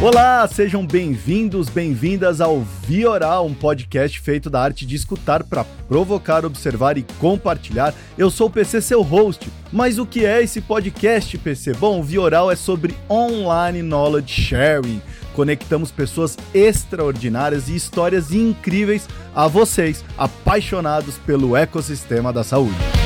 Olá, sejam bem-vindos, bem-vindas ao Vioral, um podcast feito da arte de escutar para provocar, observar e compartilhar. Eu sou o PC, seu host. Mas o que é esse podcast, PC? Bom, o Vioral é sobre online knowledge sharing. Conectamos pessoas extraordinárias e histórias incríveis a vocês, apaixonados pelo ecossistema da saúde.